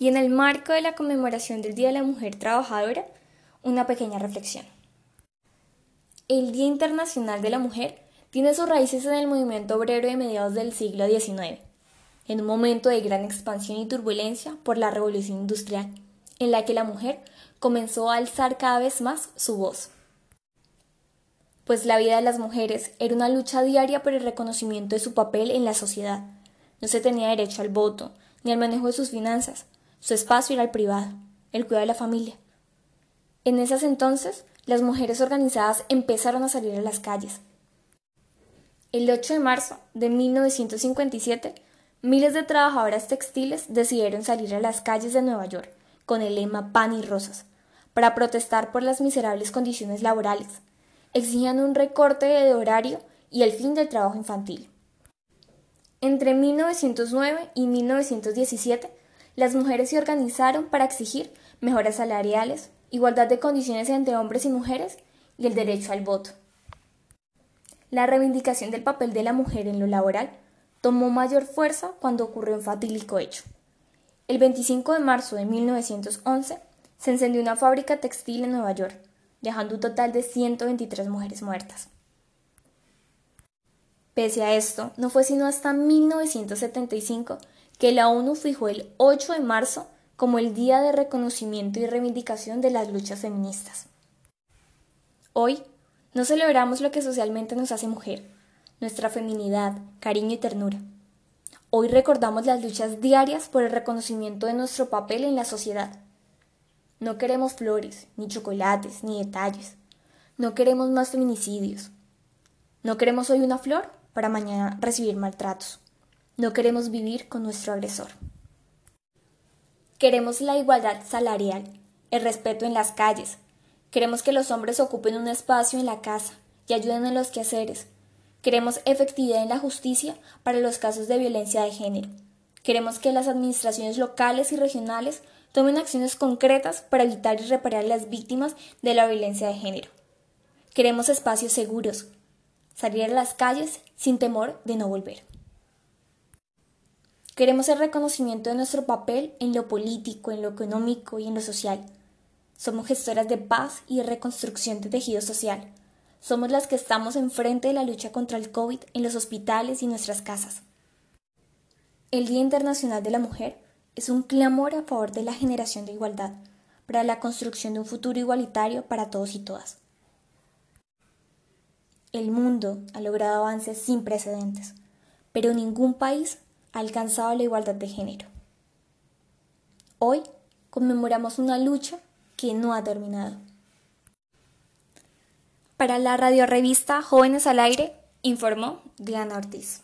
y en el marco de la conmemoración del Día de la Mujer Trabajadora, una pequeña reflexión. El Día Internacional de la Mujer tiene sus raíces en el movimiento obrero de mediados del siglo XIX, en un momento de gran expansión y turbulencia por la revolución industrial, en la que la mujer comenzó a alzar cada vez más su voz. Pues la vida de las mujeres era una lucha diaria por el reconocimiento de su papel en la sociedad. No se tenía derecho al voto, ni al manejo de sus finanzas, su espacio era el privado, el cuidado de la familia. En esas entonces, las mujeres organizadas empezaron a salir a las calles. El 8 de marzo de 1957, miles de trabajadoras textiles decidieron salir a las calles de Nueva York con el lema Pan y Rosas, para protestar por las miserables condiciones laborales. Exigían un recorte de horario y el fin del trabajo infantil. Entre 1909 y 1917, las mujeres se organizaron para exigir mejoras salariales, igualdad de condiciones entre hombres y mujeres y el derecho al voto. La reivindicación del papel de la mujer en lo laboral tomó mayor fuerza cuando ocurrió un fatídico hecho. El 25 de marzo de 1911 se encendió una fábrica textil en Nueva York, dejando un total de 123 mujeres muertas. Pese a esto, no fue sino hasta 1975 que la ONU fijó el 8 de marzo como el Día de Reconocimiento y Reivindicación de las Luchas Feministas. Hoy no celebramos lo que socialmente nos hace mujer, nuestra feminidad, cariño y ternura. Hoy recordamos las luchas diarias por el reconocimiento de nuestro papel en la sociedad. No queremos flores, ni chocolates, ni detalles. No queremos más feminicidios. No queremos hoy una flor para mañana recibir maltratos. No queremos vivir con nuestro agresor. Queremos la igualdad salarial, el respeto en las calles. Queremos que los hombres ocupen un espacio en la casa y ayuden en los quehaceres. Queremos efectividad en la justicia para los casos de violencia de género. Queremos que las administraciones locales y regionales tomen acciones concretas para evitar y reparar las víctimas de la violencia de género. Queremos espacios seguros, salir a las calles sin temor de no volver. Queremos el reconocimiento de nuestro papel en lo político, en lo económico y en lo social. Somos gestoras de paz y reconstrucción de tejido social. Somos las que estamos enfrente de la lucha contra el COVID en los hospitales y nuestras casas. El Día Internacional de la Mujer es un clamor a favor de la generación de igualdad, para la construcción de un futuro igualitario para todos y todas. El mundo ha logrado avances sin precedentes, pero ningún país alcanzado la igualdad de género. Hoy conmemoramos una lucha que no ha terminado. Para la radio revista Jóvenes al Aire, informó Diana Ortiz.